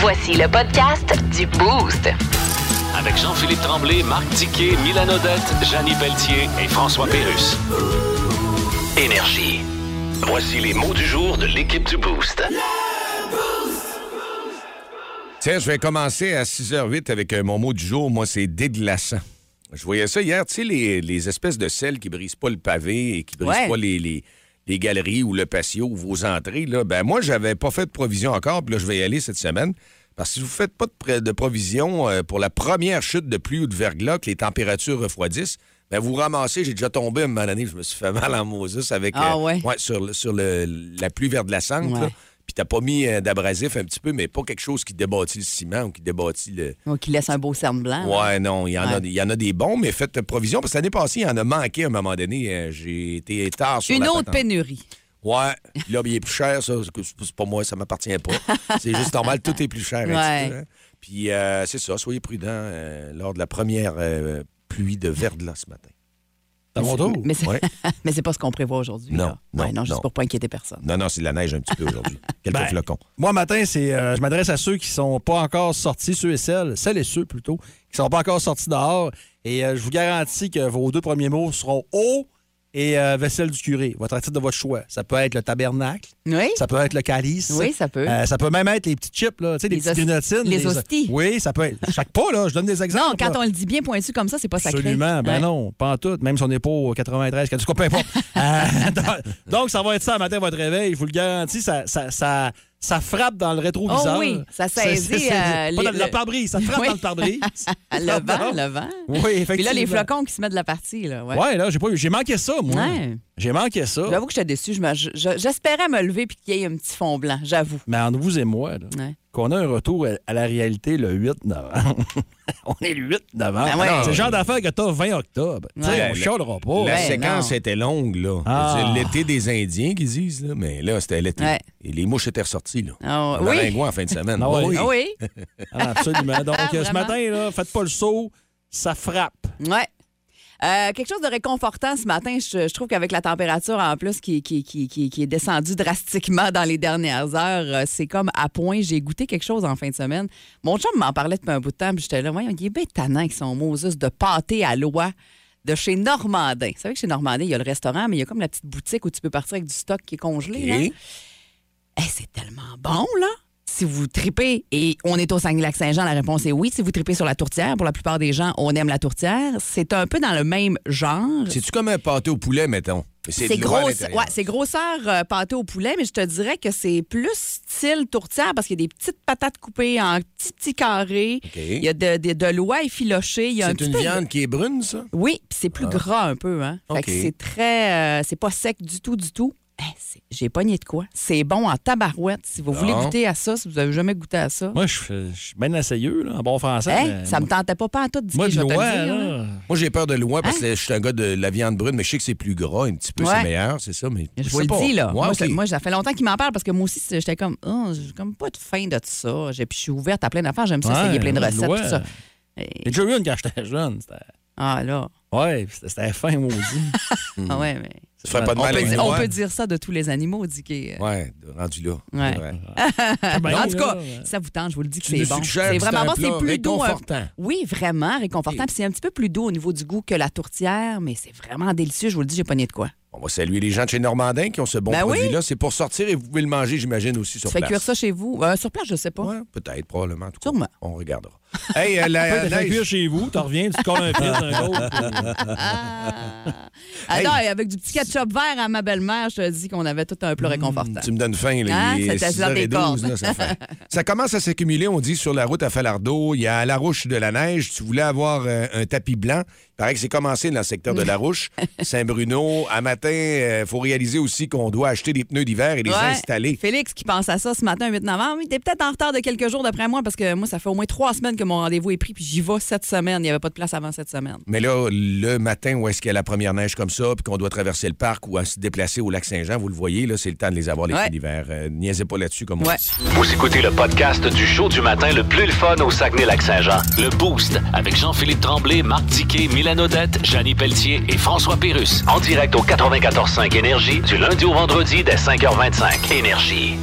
Voici le podcast du Boost. Avec Jean-Philippe Tremblay, Marc Tiquet, Milan Odette, Janine Pelletier et François Pérus. Énergie. Voici les mots du jour de l'équipe du Boost. Tiens, je vais commencer à 6h08 avec euh, mon mot du jour. Moi, c'est déglaçant. Je voyais ça hier, tu sais, les, les espèces de sel qui brisent pas le pavé et qui brisent Ouais. pas les, les- les galeries ou le patio ou vos entrées. Là. Ben, moi, j'avais pas fait de provision encore, puis là, je vais y aller cette semaine. Parce que si vous faites pas de, de provision euh, pour la première chute de pluie ou de verglas, que les températures refroidissent, ben vous ramassez, j'ai déjà tombé à un moment donné, je me suis fait mal en Moses avec Ah euh, ouais? sur, le- sur le- la pluie verglaçante. Ouais. Puis t'as pas mis euh, d'abrasif un petit peu, mais pas quelque chose qui débâtit le ciment ou qui débâtit le, Ou qui laisse un beau cerne blanc. là. Ouais, non, il y, en a, il y en a des bons, mais faites provision. Parce que l'année passée, il y en a manqué à un moment donné. Euh, J'ai été tard sur Une la autre patente. pénurie. Ouais. Puis Là, il est plus cher, ça. C'est pas moi, ça m'appartient pas. C'est juste normal, tout est plus cher. un petit Ouais. peu, hein. Puis euh, c'est ça, soyez prudents euh, lors de la première pluie de verglas ce matin. T'as mon tour? Mais c'est Ouais. pas ce qu'on prévoit aujourd'hui. Non, là. non, Ouais, non, juste non. pour pas inquiéter personne. Non, non, c'est de la neige un petit peu aujourd'hui. Quelques Ben, flocons. Moi, matin, c'est, euh, je m'adresse à ceux qui sont pas encore sortis, ceux et celles, celles et ceux plutôt, qui sont pas encore sortis dehors. Et euh, je vous garantis que vos deux premiers mots seront eau et euh, vaisselle du curé, votre titre de votre choix. Ça peut être le tabernacle, Oui? ça peut être le calice. Oui, ça peut. Euh, ça peut même être les petits chips, là, tu sais, les, Les petites grenotines. les hosties. Oui, ça peut être. Chaque pas, là, je donne des exemples. non, quand là. on le dit bien pointu comme ça, c'est pas sacré. Absolument. Ben Ouais. non, pas en tout. Même si on n'est pas au 93, qu'en tout cas, peu importe. Euh, donc, ça va être ça, matin, votre réveil. Je vous le garantis, ça, ça, ça, ça frappe dans le rétroviseur. Oh oui, ça saisit, euh, pas les- dans le pare-brise, ça frappe Oui. dans le pare-brise. Le vent, le vent. Oui, Puis effectivement. là, les flocons qui se mettent de la partie. Là, ouais. Ouais, là, j'ai, pas, j'ai manqué ça, moi. Ouais. J'ai manqué ça. J'avoue que j'étais je- J'espérais me lever puis qu'il y ait un petit fond blanc, j'avoue. Mais entre vous et moi, là, Ouais. qu'on a un retour à- la réalité le 8 novembre. on est le 8 novembre. Ben ouais. C'est le genre d'affaire que t'as 20 octobre. Tu sais, Ouais. on chialera pas. La Ouais, séquence non. était longue, là. Ah. C'est l'été des Indiens qu'ils disent, là. Mais là, c'était l'été. Ouais. Et les mouches étaient ressorties, là. On oui. maringouin en fin de semaine. Ah oui. Ah oui? Ah, absolument. Donc, ce matin, là, faites pas le saut, ça frappe. Ouais. Euh, quelque chose de réconfortant ce matin, je, je trouve qu'avec la température en plus qui, qui, qui, qui, qui est descendue drastiquement dans les dernières heures, euh, c'est comme à point. J'ai goûté quelque chose en fin de semaine. Mon chum m'en parlait depuis un bout de temps, puis j'étais là, voyons, il est bien tannant avec son Moses de pâté à l'oie de chez Normandin. Vous savez que chez Normandin, il y a le restaurant, mais il y a comme la petite boutique où tu peux partir avec du stock qui est congelé. Eh, c'est tellement bon, là! Si vous tripez, et on est au Saguenay-Lac-Saint-Jean, la réponse est oui. Si vous tripez sur la tourtière, pour la plupart des gens, on aime la tourtière. C'est un peu dans le même genre. c'est-tu comme un pâté au poulet, mettons? C'est l'intérieur. ouais, c'est grosseur euh, pâté au poulet, mais je te dirais que c'est plus style tourtière parce qu'il y a des petites patates coupées en petits petits carrés. Il y a de, de, de l'oie effilochée. Un C'est une peu viande qui est brune, ça? Oui, puis c'est plus gras un peu. Hein? C'est très. euh, c'est pas sec du tout, du tout. Eh, c'est- J'ai pogné de quoi? C'est bon en tabarouette. Si vous voulez goûter à ça, si vous avez jamais goûté à ça. Moi, je je suis bien asseyeux, là, en bon français. Hein? mais ça me moi- tentait pas pas en tout. Moi, je loin, dire, là. Moi, j'ai peur de loin parce Hein? que je suis un gars de la viande brune, mais je sais que c'est plus gras un petit peu, Ouais. c'est meilleur, c'est ça. Mais Je vous le pas. dis, là. Ouais, moi, ça- moi, ça fait longtemps qu'il m'en parle parce que moi aussi, j'étais comme, oh, j'ai comme pas de faim de ça. J'ai- Puis je suis ouverte à plein d'affaires. J'aime ça, Ouais, essayer plein de ouais, recettes, ouais. tout ça. J'ai déjà eu une quand j'étais jeune. C'était... Ah, là. Ouais, c'était, c'était fin, maudit. Ah, ouais, mais. Ça fait pas de On mal peut, à une dire, on noix. peut dire ça de tous les animaux, dit qu'il- Ouais, rendu là. Ouais. Ouais. Ben, en tout cas, ça vous tente, je vous le dis que c'est bon. C'est vraiment bon, c'est plus doux. hein. réconfortant. Oui, vraiment réconfortant. Puis c'est un petit peu plus doux au niveau du goût que la tourtière, mais c'est vraiment délicieux. Je vous le dis, j'ai pogné de quoi. On va saluer les gens de chez Normandin qui ont ce bon Ben oui. produit-là. C'est pour sortir et vous pouvez le manger, j'imagine, aussi sur Tu fais place. cuire ça chez vous? Euh, sur place, je sais pas. Ouais, peut-être, probablement. en tout cas. Sûrement. On regardera. Hey, euh, la, Peut-être neige- cuire chez vous, tu reviens, tu te colles un fil d'un autre. Ah, Attends, avec du petit ketchup vert à ma belle-mère, je te dis qu'on avait tout un plat réconfortant. Tu me donnes faim, là. Hein? Il est C'était dans tes 6h12, cordes. là, ça, fait- ça commence à s'accumuler, on dit, sur la route à Falardeau. Il y a la rouche de la neige. Tu voulais avoir euh, un tapis blanc. Il paraît que c'est commencé dans le secteur de la rouche. Saint-Bruno. À matin, il faut réaliser aussi qu'on doit acheter des pneus d'hiver et les Ouais. installer. Félix qui pense à ça ce matin, 8 novembre, il était peut-être en retard de quelques jours d'après moi parce que moi, ça fait au moins trois semaines que mon rendez-vous est pris puis j'y vais cette semaine. Il n'y avait pas de place avant cette semaine. Mais là, le matin où est-ce qu'il y a la première neige comme ça, puis qu'on doit traverser le parc ou à se déplacer au lac Saint-Jean, vous le voyez, là, c'est le temps de les avoir, les Ouais. d'hiver. Euh, niaisez pas là-dessus, comme on Ouais. dit. Vous écoutez le podcast du show du matin le plus le fun au Saguenay-Lac-Saint-Jean. Le Boost avec Jean-Philippe Tremblay, Marc Tiquet, Milan Odette, Janine Pelletier et François Pérus. En direct au 94.5 Énergie du lundi au vendredi dès 5h25. Énergie.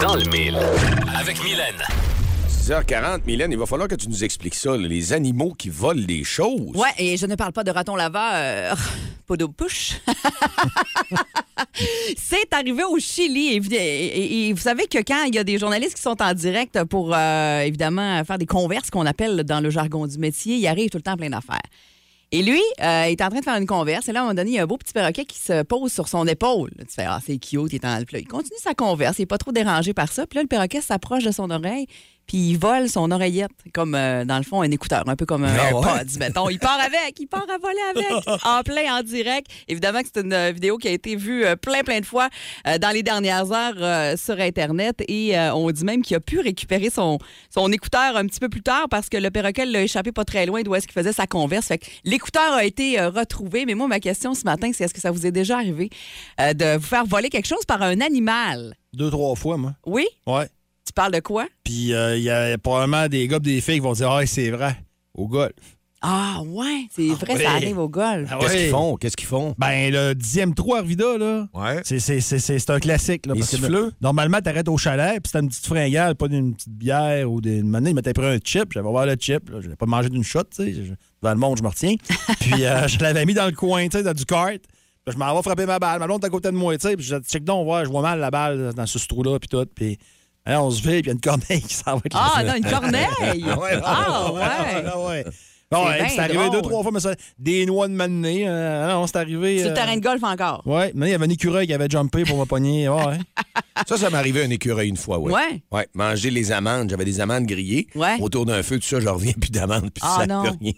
Dans le mille. Avec Mylène. 6h40, Mylène, il va falloir que tu nous expliques ça, les animaux qui volent des choses. Ouais, et je ne parle pas de raton laveur, pas de push. C'est arrivé au Chili. Et, vous savez que quand il y a des journalistes qui sont en direct pour, euh, évidemment, faire des converses qu'on appelle dans le jargon du métier, il arrive tout le temps plein d'affaires. Et lui, euh, il est en train de faire une converse. Et là, à un moment donné, il y a un beau petit perroquet qui se pose sur son épaule. Tu fais, ah, c'est cute, il est en là, Il continue sa converse. Il n'est pas trop dérangé par ça. Puis là, le perroquet s'approche de son oreille. Puis il vole son oreillette, comme euh, dans le fond, un écouteur, un peu comme un Ah ouais? AirPods, mettons. Il part avec, il part à voler avec, en plein, en direct. Évidemment que c'est une euh, vidéo qui a été vue euh, plein, plein de fois euh, dans les dernières heures euh, sur Internet. Et euh, on dit même qu'il a pu récupérer son, son écouteur un petit peu plus tard parce que le perroquet l'a échappé pas très loin d'où est-ce qu'il faisait sa converse. Fait que l'écouteur a été euh, retrouvé. Mais moi, ma question ce matin, c'est est-ce que ça vous est déjà arrivé euh, de vous faire voler quelque chose par un animal? Deux, trois fois, moi. Oui? Ouais. Tu parles de quoi? Puis euh, il y a probablement des gars des filles qui vont dire Ah, c'est vrai, au golf. Ah, ouais, c'est vrai, oui. ça arrive au golf. Ah Qu'est-ce ouais. qu'ils font? Qu'est-ce qu'ils font? Ben, le dixième trou à Arvida, là. Ouais. C'est, c'est, c'est, c'est- c'est un classique. Là, Les parce que normalement, t'arrêtes au chalet, puis c'était une petite fringale, pas d'une petite bière ou d'une monnaie. Ils m'étaient pris un chip. J'avais ouvert le chip. Là. Je l'ai pas mangé d'une shot, tu sais. Je- Devant le monde, je me retiens. puis euh, je l'avais mis dans le coin, tu sais, dans du kart. Puis je m'en vais frapper ma balle. Ma blonde est à côté de moi, tu sais. Puis je dis, check donc, ouais, je vois mal la balle dans ce trou-là, puis tout. Puis là, on se fait, puis il y a une corneille qui s'en va. Ah, non, une corneille! Ah, ouais! Ah, ouais. Bon, C'est c'est arrivé drôle. deux, trois fois, mais ça, des noix de mané. Euh, non, c'est arrivé. Sur le euh, terrain de golf encore. Ouais, mais il y avait un écureuil qui avait jumpé pour me pogner. Ouais, ouais. Ça, ça m'est arrivé un écureuil une fois, oui. Ouais. Ouais, manger les amandes. J'avais des amandes grillées. Ouais. Autour d'un feu, tout ça, je reviens plus d'amandes, puis Ah, ça non. fait rien.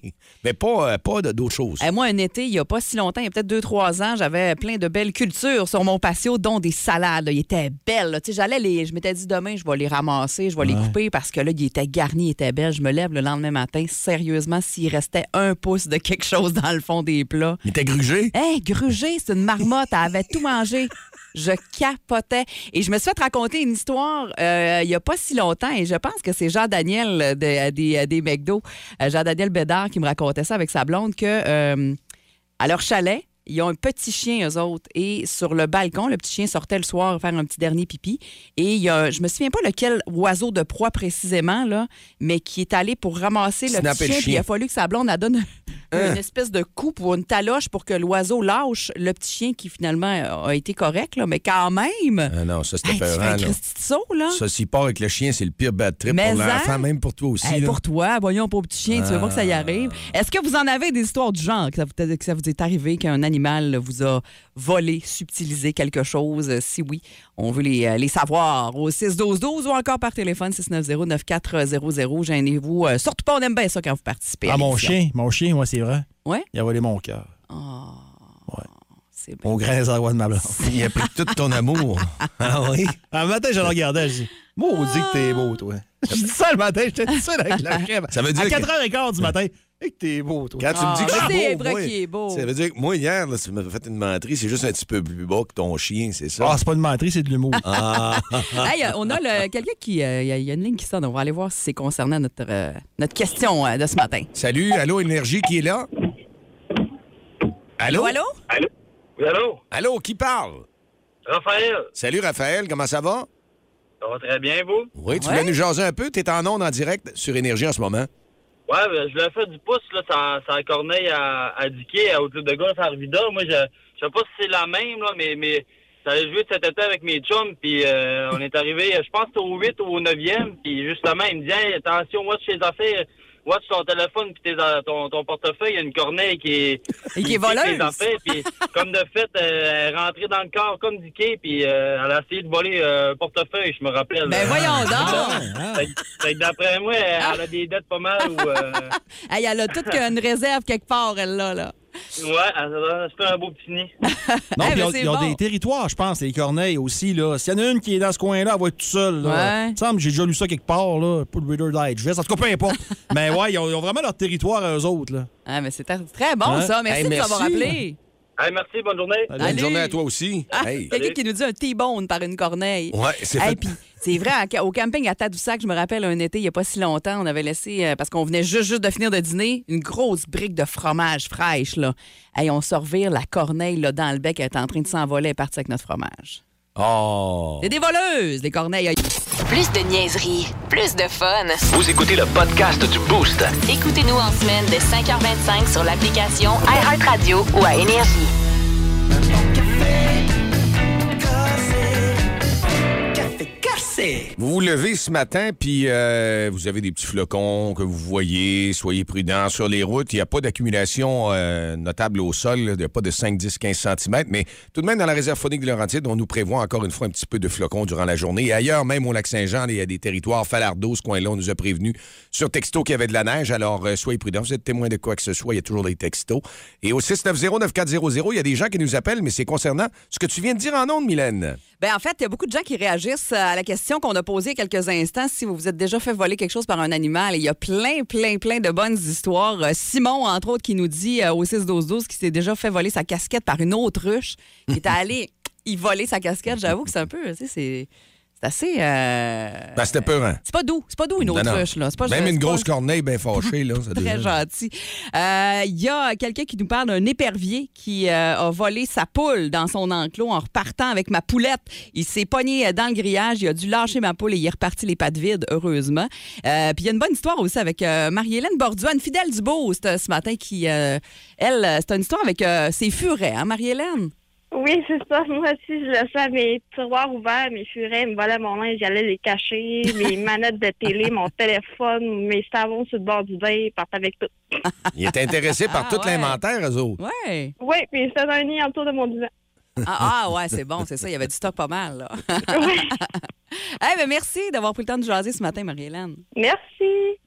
Mais pas, euh, pas de- d'autres choses. Eh, moi, un été, il n'y a pas si longtemps, il y a peut-être deux, trois ans, j'avais plein de belles cultures sur mon patio, dont des salades. là. Ils étaient belles. là. Tu sais, j'allais les. Je m'étais dit demain, je vais les ramasser, je vais les couper parce que là, ils étaient garnis, ils étaient belles. Je me lève le lendemain matin, sérieusement, s'il restait un pouce de quelque chose dans le fond des plats. Il était grugé? Hey, grugé, c'est une marmotte, elle avait tout mangé. Je capotais. Et je me suis fait raconter une histoire euh, il n'y a pas si longtemps, et je pense que c'est Jean-Daniel euh, de- des, euh, des McDo, euh, Jean-Daniel Bédard, qui me racontait ça avec sa blonde, que euh, à leur chalet, ils ont un petit chien, eux autres. Et sur le balcon, le petit chien sortait le soir faire un petit dernier pipi. Et il y a, je me souviens pas lequel oiseau de proie précisément, là, mais qui est allé pour ramasser le Snapper petit le chien. Puis il a fallu que sa blonde elle donne une espèce de coup pour une taloche pour que l'oiseau lâche le petit chien qui finalement a été correct, là, mais quand même. Ah non, ça, c'était Hey, tu fais peurant, un là. Saut, là. Ça, s'il part avec le chien, c'est le pire bad trip Mais pour l'enfant, en- même pour toi aussi. Hey, là. pour toi, voyons, pauvre petit chien, tu veux pas que ça y Ah. arrive. Est-ce que vous en avez des histoires du genre, que ça vous, que ça vous est arrivé, qu'un animal vous a volé, subtilisé quelque chose? Euh, Si oui, on veut les, euh, les savoir au 6-12-12 ou encore par téléphone 690-9400. Gênez-vous. Euh, surtout pas, on aime bien ça quand vous participez. à Ah, mon chien, mon chien, ouais, c'est vrai. Ouais? Il a volé mon cœur. C'est bien. Grain des arois de ma blonde. Il a pris tout ton amour. ah oui? Un matin, je le regardais, je dis Maudit que t'es beau, toi. Je dis ça le matin, j'étais tout seul avec la crème. Ça veut dire À que- 4h15 du matin, et que t'es beau, toi. Quand tu me dis que Ah, je mais suis c'est beau, vrai moi, qu'il est beau. Ça veut dire que moi, hier, là, tu m'as fait une menterie, c'est juste un petit peu plus bas que ton chien, c'est ça? Ah, c'est pas une menterie, c'est de l'humour. Ah, Hey, euh, on a le- quelqu'un qui. euh, Il y, a- il y a une ligne qui sonne. On va aller voir si c'est concernant notre, euh, notre question euh, de ce matin. Salut, allô, Énergie, qui est là? Allô? Allô? Allô? Oui, allô? Allô, qui parle? Raphaël, Salut, Raphaël, comment ça va? ça va très bien, vous? Oui, tu Ouais. voulais nous jaser un peu? T'es en onde en direct sur Énergie en ce moment. Ouais, ben, je l'ai fait du pouce, là, sans, sans Corneille à, à Dickey, à Haute-Club de Golf à Arvida. Moi, je, je sais pas si c'est la même, là, mais, mais ça allait jouer cet été avec mes chums, puis euh, on est arrivé, je pense au 8 ou au 9e, puis justement, il me dit, Hey, attention, watch tes affaires, watch ton téléphone, puis tes, a- ton, ton portefeuille, il y a une Corneille qui est... Et qui est voleuse. puis comme de fait, euh, elle est rentrée dans le corps comme Dickey, puis euh, elle a essayé de voler euh, un portefeuille, je me rappelle. Ben voyons donc! D'après moi, elle a des dettes pas mal ou. Euh, Hey, elle a toute qu'une réserve quelque part, elle, là. là. Ouais, fait un beau petit nid. Non, Eh, puis ben, ils ont, c'est ils ont bon. des territoires, je pense, les corneilles aussi. là. S'il y en a une qui est dans ce coin-là, elle va être tout seule. Là. Ouais. Il me semble que j'ai déjà lu ça quelque part, là. Pas de Reader Digest. En tout cas, peu importe. Mais ouais, ils ont, ils ont vraiment leur territoire à eux autres. Là. Ah, mais c'est très bon, Hein? ça. Merci Hey, de nous avoir merci. rappelé. Hey, merci, bonne journée. Bonne journée à toi aussi. Ah, Hey. Quelqu'un qui nous dit un T-bone par une corneille. Ouais, c'est Hey, fait. puis c'est vrai, au camping à Tadoussac, je me rappelle un été, il n'y a pas si longtemps, on avait laissé, euh, parce qu'on venait juste, juste de finir de dîner, une grosse brique de fromage fraîche. Là. Hey, on se revire la corneille là, dans le bec, elle est en train de s'envoler, elle est partie avec notre fromage. Oh! C'est des voleuses, les corneilles. Plus de niaiserie, plus de fun. Vous écoutez le podcast du Boost. Écoutez-nous en semaine de 5h25 sur l'application iHeartRadio ou à Énergie. Vous vous levez ce matin, puis euh, vous avez des petits flocons que vous voyez. Soyez prudents sur les routes. Il n'y a pas d'accumulation euh, notable au sol. Il n'y a pas de 5, 10, 15 cm. Mais tout de même, dans la réserve phonique de Laurentide, on nous prévoit encore une fois un petit peu de flocons durant la journée. Et ailleurs, même au lac Saint-Jean, il y a des territoires falardeaux. Ce coin-là, on nous a prévenu sur texto qu'il y avait de la neige. Alors, euh, soyez prudents. Vous êtes témoin de quoi que ce soit. Il y a toujours des textos. Et au 690-9400, il y a des gens qui nous appellent, mais c'est concernant ce que tu viens de dire en ondes, Mylène. Ben, en fait, il y a beaucoup de gens qui réagissent à la question qu'on a posée il y a quelques instants. Si vous vous êtes déjà fait voler quelque chose par un animal, il y a plein, plein, plein de bonnes histoires. Euh, Simon, entre autres, qui nous dit euh, au 6-12-12 qu'il s'est déjà fait voler sa casquette par une autruche. Il est allé y voler sa casquette. J'avoue que c'est un peu, tu sais, c'est c'est assez. euh, Ben, c'était peurant. C'est pas doux. C'est pas doux, une autruche. Là. C'est pas, Même une pas- grosse corneille bien fâchée, là. ça Très gentil. Euh, Il y a quelqu'un qui nous parle d'un épervier qui euh, a volé sa poule dans son enclos en repartant avec ma poulette. Il s'est pogné euh, dans le grillage, il a dû lâcher ma poule et il est reparti les pattes vides, heureusement. Euh, Puis il y a une bonne histoire aussi avec euh, Marie-Hélène Borduan, une fidèle du Beauce euh, ce matin, qui, euh, elle, euh, c'est une histoire avec euh, ses furets, hein, Marie-Hélène? Oui, c'est ça. Moi aussi, je laissais mes tiroirs ouverts, mes furets, me volaient mon linge, j'allais les cacher, mes manettes de télé, mon téléphone, mes savons sur le bord du bain, ils partaient avec tout. Il est intéressé par Ah, tout ouais. l'inventaire, eux autres. Ouais. Oui, puis c'était un nid autour de mon divan. Ah, ah, ouais, c'est bon, c'est ça. Il y avait du stock pas mal. Là. Ouais. Eh ben, merci d'avoir pris le temps de jaser ce matin, Marie-Hélène. Merci.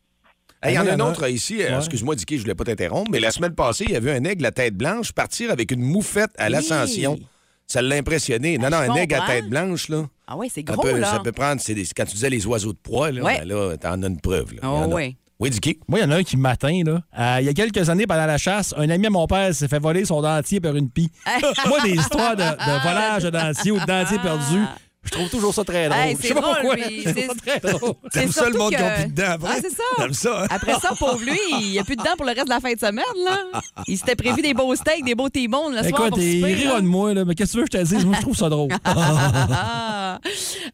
Hey, Il y en Ah, a un autre ici. euh, Ouais. Excuse-moi, Dicky, je voulais pas t'interrompre, mais la semaine passée, il y avait un aigle à tête blanche partir avec une moufette à l'ascension. Oui. Ça l'a impressionné. Non, Ah, non, je un aigle à tête blanche, là. Ah, ouais, c'est gros, peut, là. ça peut prendre. c'est des- quand tu disais les oiseaux de proie, là, Ouais. ben là, t'en as une preuve. Là. Oh. Oui, Dicky? Moi, il y en a un qui m'atteint, là. Euh, il y a quelques années, pendant la chasse, un ami à mon père s'est fait voler son dentier par une pie. Moi, des histoires de, de volage de dentier ou de dentier perdu, je trouve toujours ça très drôle. Hey, je c'est sais pas drôle, pourquoi. C'est- très drôle. C'est ça, le surtout monde qui que- plus de dents après? Ah, c'est ça. Hein? Après ça, pauvre lui, il n'y a plus de dents pour le reste de la fin de semaine. Là. Il s'était prévu des beaux steaks, des beaux T-bones le soir Écoute, pour il rira de moi, là, mais qu'est-ce que tu veux que je te dise? Moi, je trouve ça drôle. Ah.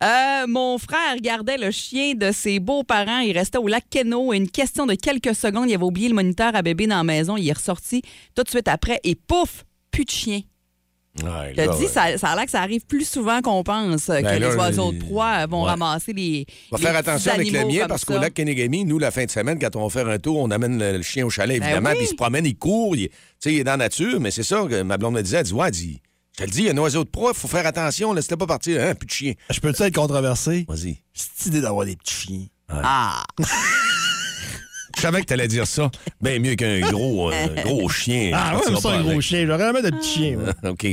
Euh, mon frère gardait le chien de ses beaux-parents. Il restait au lac Keno. Une question de quelques secondes, il avait oublié le moniteur à bébé dans la maison. Il est ressorti tout de suite après et pouf, plus de chien. Ouais, Je te là, dis, ouais. ça, ça a l'air que ça arrive plus souvent qu'on pense euh, que Ben là, les oiseaux il- de proie vont ouais. ramasser les. On va les faire attention avec le mien parce qu'au lac Kenegami, nous, la fin de semaine, quand on va faire un tour, on amène le, le chien au chalet, Ben évidemment, oui. puis il se promène, il court, il, est dans la nature, mais c'est ça que ma blonde me disait, elle dit, ouais, elle dit, je te le dis, il y a un oiseau de proie, il faut faire attention, laisse-le pas partir, hein, plus de chien. Je peux-tu être controversé? Vas-y. Cette idée d'avoir des petits chiens. Ah! Je savais que t'allais dire ça. Bien mieux qu'un gros, euh, gros chien. Ah, Je ouais, ça, pas un gros chien. J'aurais jamais de petits chiens. moi. OK.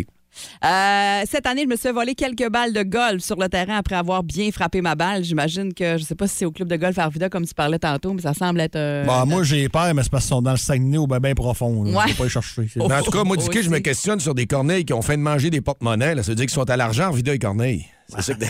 Euh, cette année, je me suis fait voler quelques balles de golf sur le terrain après avoir bien frappé ma balle. J'imagine que, je sais pas si c'est au club de golf Arvida comme tu parlais tantôt, mais ça semble être. euh, Bah, moi, j'ai peur, mais c'est parce qu'ils sont dans le Saguenay ou bien ben profond. là. Ouais. Je vais pas les chercher. c'est- Oh. Mais en tout cas, moi, Dicky, je me questionne sur des corneilles qui ont fait de manger des porte-monnaies. là. Ça veut dire qu'ils sont à l'argent, Vida et Corneille. C'est ça que...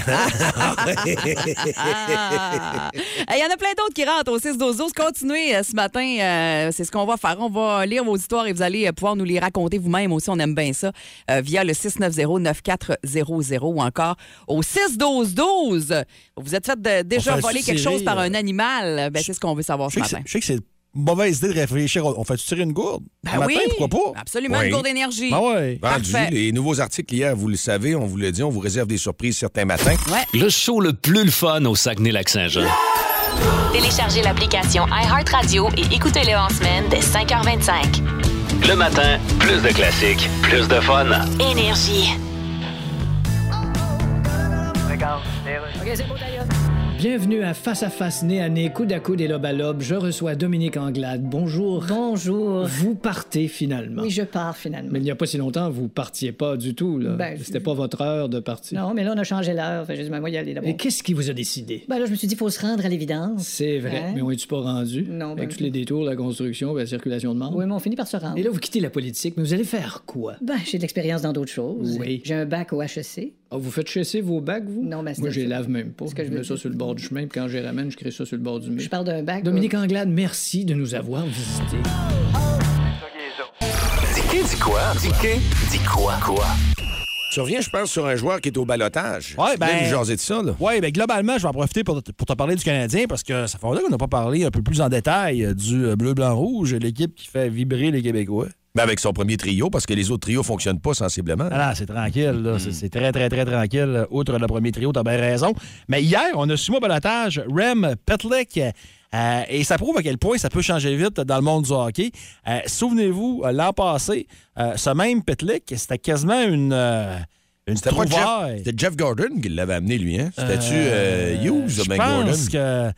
Ah! Il y en a plein d'autres qui rentrent au 6 12 12 Continuez euh, ce matin. euh, c'est ce qu'on va faire. On va lire vos histoires et vous allez euh, pouvoir nous les raconter vous-même aussi. On aime bien ça. euh, via le 690-9400 ou encore au 6 12 12 Vous êtes fait de- déjà On fait voler quelque chose par euh, un animal. Ben, c'est ce qu'on veut savoir Je ce sais que matin. c'est- je sais que c'est une mauvaise idée de réfléchir. On fait tirer une gourde? Ben le matin, oui, pourquoi pas? Absolument, Oui. une gourde d'énergie. Ah ouais. Vendu, Parfait. les nouveaux articles hier, vous le savez, on vous le dit, on vous réserve des surprises certains matins. Le show le plus le fun au Saguenay-Lac-Saint-Jean. Téléchargez l'application iHeartRadio et écoutez-le en semaine dès 5h25. Le matin, plus de classiques, plus de fun. Énergie. Bienvenue à Face à Face, nez à nez, coude à coude et lobe à lobe. Je reçois Dominique Anglade. Bonjour. Bonjour. Vous partez finalement. Oui, je pars finalement. Mais il n'y a pas si longtemps, vous partiez pas du tout. Là. Ben, je- C'était pas votre heure de partir. Non, mais là, on a changé l'heure. J'ai dit, ben, moi, y aller d'abord. Et qu'est-ce qui vous a décidé? Ben là, je me suis dit, il faut se rendre à l'évidence. C'est vrai, Hein? mais on est-tu pas rendu? Non, Avec ben- tous les détours, la construction, la circulation de membres? Oui, mais on finit par se rendre. Et là, vous quittez la politique, mais vous allez faire quoi? Ben, j'ai de l'expérience dans d'autres choses. Oui. J'ai un bac au HEC. Ah, vous faites chasser vos bacs, vous? Non, ben, c'est- Moi, je les lave même pas. que je je mets ça sur le bord du chemin, puis quand je les ramène, je crée ça sur le bord du mur. Je parle d'un bac. Dominique Anglade, merci de nous avoir visités. Dis dis quoi? Dis dis quoi? Quoi? Tu reviens, je pense, sur un joueur qui est au balotage. Viens ben- de ça, là. Oui, bien globalement, je vais en profiter pour, te- pour te parler du Canadien parce que ça fait longtemps qu'on n'a pas parlé un peu plus en détail du euh, bleu-blanc-rouge, l'équipe qui fait vibrer les Québécois. Ben, avec son premier trio, parce que les autres trios fonctionnent pas sensiblement. Ah c'est tranquille, là. C'est- C'est très, très, très tranquille. Outre le premier trio, t'as bien raison. Mais hier, on a su au balotage Rem Petlick. euh, et ça prouve à quel point ça peut changer vite dans le monde du hockey. Euh, Souvenez-vous, euh, l'an passé, euh, ce même Petlick, c'était quasiment une, une C'était pas Jeff, c'était Jeff Gordon qui l'avait amené, lui, hein? C'était-tu Hughes ou Je ben Gordon? pense que.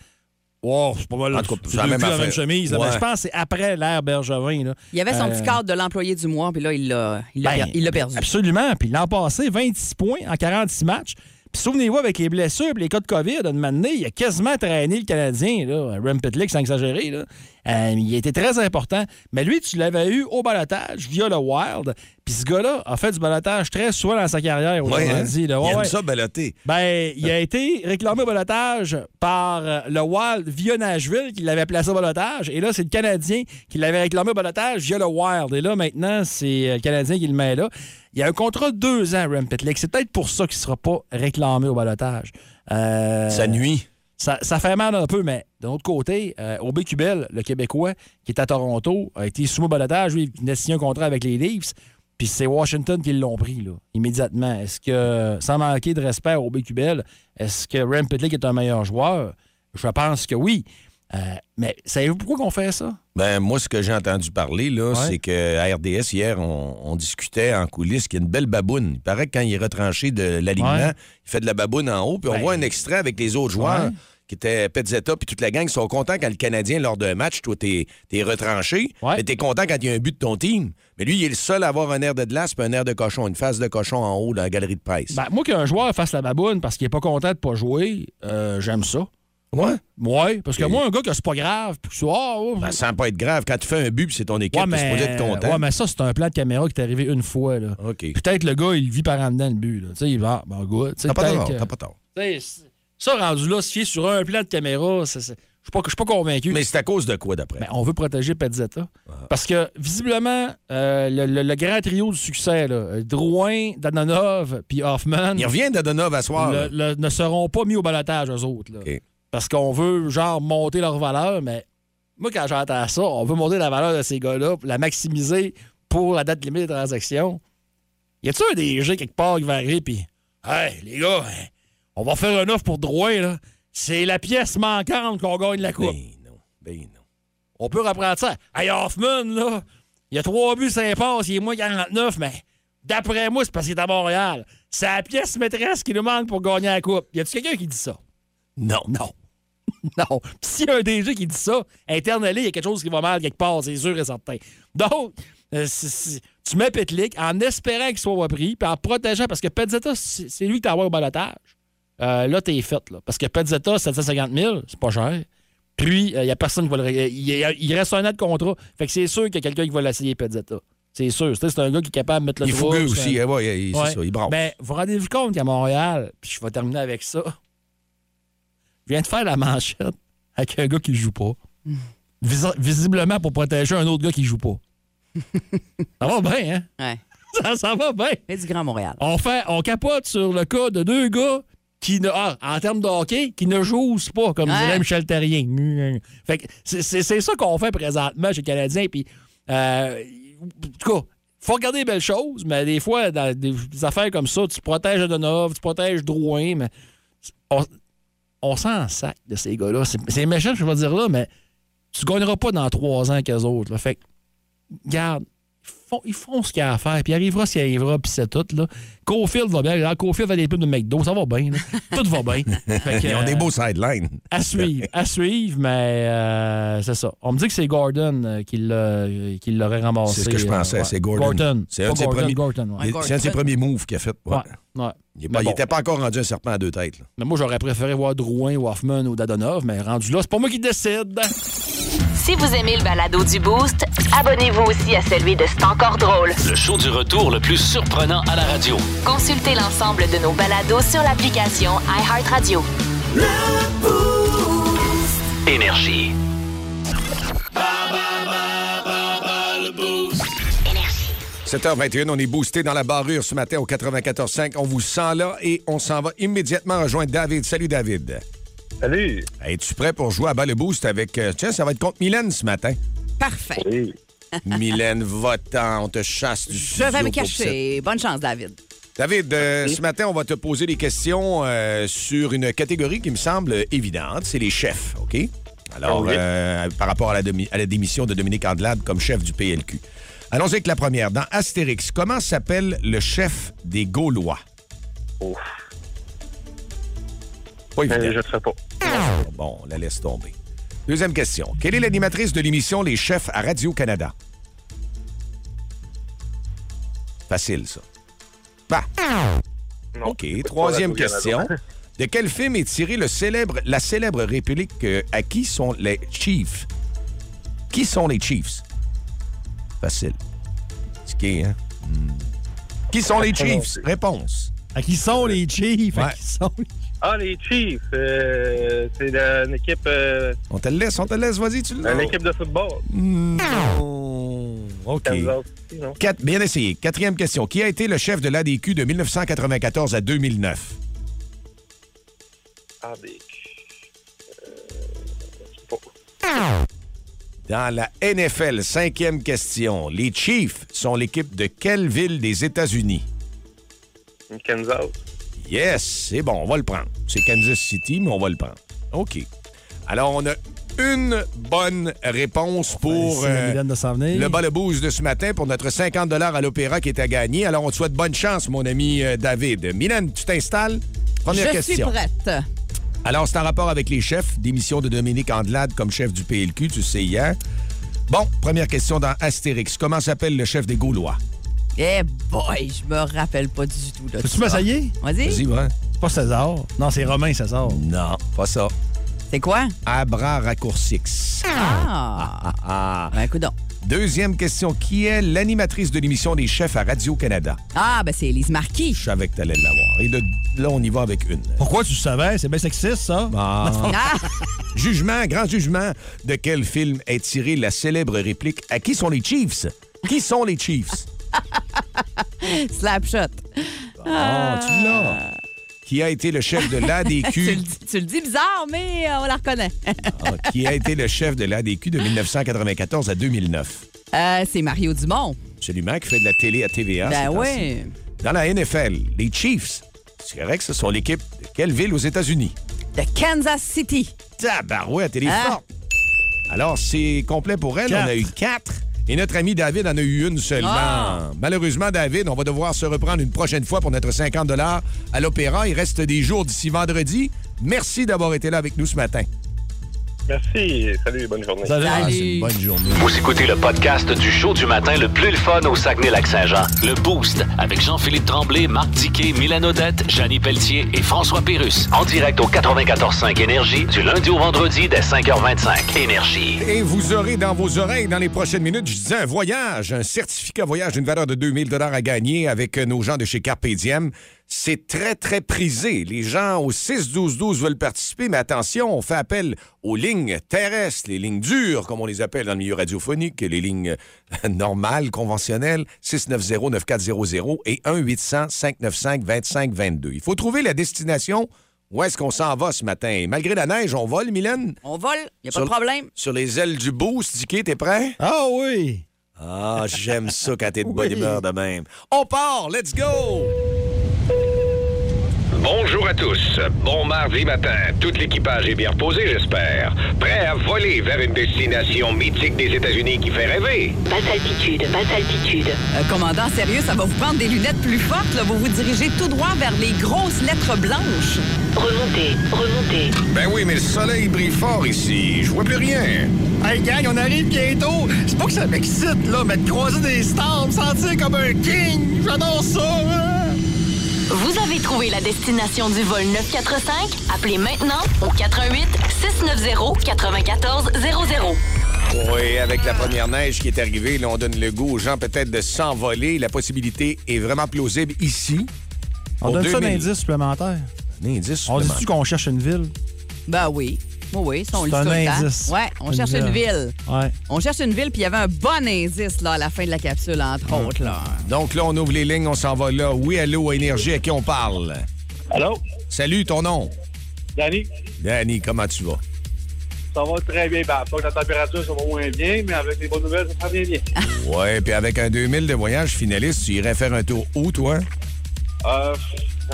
Wow, c'est pas mal. En tout cas, c'est la même la même chemise. là, je pense que c'est après l'ère Bergevin. Là. Il y avait son Euh, petit cadre de l'employé du mois, puis là, il l'a il Ben, per- il l'a perdu. Absolument. Puis l'an passé, 26 points en 46 matchs. Puis souvenez-vous, avec les blessures et les cas de COVID, à un moment donné, il a quasiment traîné le Canadien, là, Rem Pitlick, sans exagérer. Là. Euh, il été très important. Mais lui, tu l'avais eu au balotage via le Wild. Puis ce gars-là a fait du balotage très souvent dans sa carrière, Ouais, autrement hein? dit. là. Il Ouais, aime ouais. ça baloter. Ben, il a été réclamé au balotage par euh, le Wild via Nashville, qui l'avait placé au balotage. Et là, c'est le Canadien qui l'avait réclamé au balotage via le Wild. Et là, maintenant, c'est euh, le Canadien qui le met là. Il y a un contrat de deux ans, Rem Pitlick. C'est peut-être pour ça qu'il ne sera pas réclamé au balotage. Euh, Ça nuit. ça, ça fait mal un peu, mais d'un autre côté, euh, Aubé Cubel, le Québécois, qui est à Toronto, a été soumis au balotage. Lui, il venait signer un contrat avec les Leafs. Puis c'est Washington qui l'ont pris, là, immédiatement. Est-ce que, sans manquer de respect à Aubé Cubel, est-ce que Rem Pitlick est un meilleur joueur? Je pense que oui. Euh, mais savez-vous pourquoi on fait ça? Ben, moi, ce que j'ai entendu parler, là, c'est qu'à RDS, hier, on, on discutait en coulisses qu'il y a une belle baboune. Il paraît que quand il est retranché de l'alignement, Ouais. il fait de la baboune en haut, puis on Ben, voit un extrait avec les autres joueurs. Ouais. qui étaient Petzetta puis toute la gang, sont contents quand le Canadien, lors d'un match, toi, t'es es retranché, mais t'es content quand il y a un but de ton team. Mais lui, il est le seul à avoir un air de glace puis un air de cochon, une face de cochon en haut dans la galerie de presse. Ben, moi, qu'un joueur fasse la baboune parce qu'il est pas content de pas jouer, euh, j'aime ça. Ouais? Ouais, parce que Et- moi, un gars que c'est pas grave, puis ça, ah, oh, Ben, sans pas être grave, quand tu fais un but c'est ton équipe, ouais, t'es supposé être content. ouais, mais ça, c'est un plan de caméra qui t'est arrivé une fois. Là. OK. Peut-être le gars, il vit par en dedans le but. là. Tu sais, il va, ben. Tu T'as pas tort, t'as pas tort. tu ça, rendu là, se fier sur un plan de caméra, je suis pas, je suis pas convaincu. Mais c'est à cause de quoi, d'après? Ben, on veut protéger Petzetta. Parce que, visiblement, euh, le, le- le grand trio du succès, là, Drouin, Danonov puis Hoffman, il revient d'Adonov à soir. le- ne seront pas mis au balotage, eux autres. là. Parce qu'on veut, genre, monter leur valeur, mais moi, quand j'entends ça, on veut monter la valeur de ces gars-là, la maximiser pour la date limite des transactions. Y a-tu un DG quelque part qui va arriver, puis, hey, les gars, hein, on va faire un offre pour Drouin, là. C'est la pièce manquante qu'on gagne la coupe. Ben non, ben non. On peut reprendre ça. Hey, Hoffman, là, il y a trois buts, cinq passes, il est moins 49, mais d'après moi, c'est parce qu'il est à Montréal. C'est la pièce maîtresse qui nous manque pour gagner la coupe. Y a-tu quelqu'un qui dit ça? Non. Non. non. Puis s'il y a un DG qui dit ça, internally, il y a quelque chose qui va mal quelque part, c'est sûr et certain. Donc, euh, tu mets Petlick en espérant qu'il soit pas pris, puis en protégeant, parce que Petzetta, c'est c'est lui qui t'a envoyé au balotage. Euh, là, t'es fait, là. Parce que Petzetta, 750 000, c'est pas cher. Puis, il n'y a personne qui va le. Il, reste un an de contrat. Fait que c'est sûr qu'il y a quelqu'un qui va l'essayer, Petzetta. C'est sûr. C'est un gars qui est capable de mettre le Il est fougueux aussi. un- hein, ouais, il- c'est Ouais. ça, il brasse. Ben, vous rendez-vous compte qu'à Montréal, puis je vais terminer avec ça, je viens de faire la manchette avec un gars qui joue pas. Visi- visiblement pour protéger un autre gars qui joue pas. ça va bien, hein? Ouais. Ça, ça va bien. Et du Grand Montréal. On, fait, on capote sur le cas de deux gars qui ne, ah, en termes de hockey, qui ne jouent pas, comme Ouais. dirait Michel Terrien. Fait que c'est, ça qu'on fait présentement chez les Canadiens. Puis, euh, en tout cas, faut regarder les belles choses, mais des fois, dans des, des affaires comme ça, tu protèges Donov, tu protèges Drouin, mais on, on s'en sac de ces gars-là. C'est, méchant, je vais dire là, mais tu gagneras pas dans trois ans qu'eux autres. là. Fait que, garde, ils font, ils font ce qu'il y a à faire, puis il arrivera ce qu'il arrivera, puis c'est tout. Là. Cofield va bien. Alors, Cofield fait des pubs de McDo, ça va bien. là. Tout va bien. Fait que, Ils ont des euh, beaux sidelines. à suivre, à suivre, mais euh, c'est ça. On me dit que c'est Gordon euh, qui l'a- qui l'aurait ramassé. C'est ce que je euh, pensais, ouais. c'est Gordon. Gordon. C'est un premiers- ouais. Un de ses premiers moves qu'il a fait. Ouais. Ouais, ouais. Il bon. n'était pas encore rendu un serpent à deux têtes. là. Mais moi, j'aurais préféré voir Drouin, ou Hoffman ou Dadonov, mais rendu là, c'est pas moi qui décide. Si vous aimez le balado du Boost, abonnez-vous aussi à celui de C'est encore drôle. Le show du retour le plus surprenant à la radio. Consultez l'ensemble de nos balados sur l'application iHeartRadio. Énergie. 7h21, on est boosté dans la barrure ce matin au 94.5. On vous sent là et on s'en va immédiatement rejoindre David. Salut David. Salut. Es-tu prêt pour jouer à bas le boost avec... euh, tiens, ça va être contre Mylène ce matin. Parfait. Oui. Mylène, va-t'en, on te chasse du Je vais me cacher. Bonne chance, David. David, euh, ce matin, on va te poser des questions euh, sur une catégorie qui me semble évidente, c'est les chefs, OK? Alors, Oui. euh, par rapport à la, demi- à la démission de Dominique Andelade comme chef du PLQ. Allons-y avec la première. Dans Astérix, comment s'appelle le chef des Gaulois? Ouf. Pas évident. Euh, je ne sais pas. Bon, on la laisse tomber. Deuxième question. Quelle est l'animatrice de l'émission Les Chefs à Radio-Canada? Facile, ça. Bah. Non. OK. Troisième question. De quel film est tiré le célèbre, la célèbre réplique euh, à qui sont les Chiefs? Qui sont les Chiefs? Facile. Ticket, hein? Hmm. Qui sont les Chiefs? Réponse. À qui sont les Chiefs? À Ouais. qui sont les- Ah, les Chiefs, euh, c'est une équipe, euh, On te laisse, on te laisse, vas-y, tu le une équipe de football. Non. OK. Quatre- bien essayé. Quatrième question. Qui a été le chef de l'ADQ de 1994 à 2009? Ah, des... Euh. Dans la NFL, cinquième question. Les Chiefs sont l'équipe de quelle ville des États-Unis? Kansas. Yes, c'est bon, on va le prendre. C'est Kansas City, mais on va le prendre. OK. Alors, on a une bonne réponse pour Merci, euh, Mylène, de s'en venir. le bas boost de ce matin pour notre 50 à l'opéra qui est à gagner. Alors, on te souhaite bonne chance, mon ami euh, David. Mylène, tu t'installes? Première Je question. suis prête. Alors, c'est en rapport avec les chefs, démission de Dominique Andelade comme chef du PLQ, tu sais hier. Bon, première question dans Astérix. Comment s'appelle le chef des Gaulois? Eh boy, je me rappelle pas du tout de Peux-tu ça. m'essayer? Vas-y. Vas-y, va. C'est pas César. Non, c'est Romain César. Non, pas ça. C'est quoi? Abra raccourcix. Ah! Ah, ah. Ben, coudonc. Deuxième question. Qui est l'animatrice de l'émission des chefs à Radio-Canada? Ah, ben c'est Élise Marquis. Je savais que t'allais l'avoir. Et de- là, on y va avec une. Pourquoi tu savais? C'est bien sexiste, ça. Ah. Ah! Jugement, grand jugement. De quel film est tirée la célèbre réplique À qui sont les Chiefs? Qui sont les Chiefs? Slapshot. Ah, tu l'as. Qui a été le chef de Tu le, l'ADQ? tu le dis bizarre, mais euh, on la reconnaît. Ah, qui a été le chef de l'ADQ de 1994 à 2009? Euh, c'est Mario Dumont. Absolument, qui fait de la télé à TVA. Ben oui. Dans la NFL, les Chiefs, c'est correct, ce sont l'équipe de quelle ville aux États-Unis? De Kansas City. Tabarouette, elle est Hein? forte. Alors, c'est complet pour elle. Quatre. On a eu quatre. Et notre ami David en a eu une seulement. Ah. Malheureusement, David, on va devoir se reprendre une prochaine fois pour notre 50 à l'Opéra. Il reste des jours d'ici vendredi. Merci d'avoir été là avec nous ce matin. Merci. Salut, bonne journée. Salut. Ah, Salut. c'est une bonne journée. Vous écoutez le podcast du show du matin le plus le fun au Saguenay-Lac-Saint-Jean. Le Boost avec Jean-Philippe Tremblay, Marc Diquet, Milan Odette, Janine Pelletier et François Pérus. En direct au 94.5 Énergie du lundi au vendredi dès 5h25. Énergie. Et vous aurez dans vos oreilles, dans les prochaines minutes, je disais un voyage, un certificat voyage d'une valeur de 2000 à gagner avec euh, nos gens de chez Carpe Diem. C'est très, très prisé. Les gens au 6-12-12 veulent participer, mais attention, on fait appel aux lignes terrestres, les lignes dures, comme on les appelle dans le milieu radiophonique, les lignes euh, normales, conventionnelles, 690-9400 et 1-800-595-2522. Il faut trouver la destination. Où est-ce qu'on s'en va ce matin? Malgré la neige, on vole, Mylène? On vole, il a pas Sur- de problème. Sur les ailes du boost, Dicky, t'es prêt? Ah oui! Ah, j'aime ça quand t'es de bonne Oui. humeur de même. On part, let's go! Bonjour à tous. Bon mardi matin. Tout l'équipage est bien reposé, j'espère. Prêt à voler vers une destination mythique des États-Unis qui fait rêver. Basse altitude, basse altitude. Euh, commandant, sérieux, ça va vous prendre des lunettes plus fortes. Là? Vous vous dirigez tout droit vers les grosses lettres blanches. Remontez, remontez. Ben oui, mais le soleil brille fort ici. Je vois plus rien. Hey gang, on arrive bientôt. C'est pas que ça m'excite, là, mais de croiser des stars, me sentir comme un king. J'adore ça. hein? Vous avez trouvé la destination du vol 945? Appelez maintenant au 88 690 9400. Oui, avec la première neige qui est arrivée, là, on donne le goût aux gens peut-être de s'envoler. La possibilité est vraiment plausible ici. On donne ça 2000. d'indice supplémentaire. Un indice On supplémentaire. dit-tu qu'on cherche une ville? Ben oui. Oui, oui, ça, on un tout le temps. indice. Ouais, on cherche une ville. Ouais. On cherche une ville, puis il y avait un bon indice là, à la fin de la capsule, entre autres. Là. Donc là, on ouvre les lignes, on s'en va là. Oui, allô, Énergie, à qui on parle? Allô? Salut, ton nom? Danny, Danny, comment tu vas? ça va très bien. Ben, pas que la température, ça va moins bien, mais avec les bonnes nouvelles, ça va bien bien. Ouais, puis avec un 2000 de voyage finaliste, tu irais faire un tour où, toi? Euh,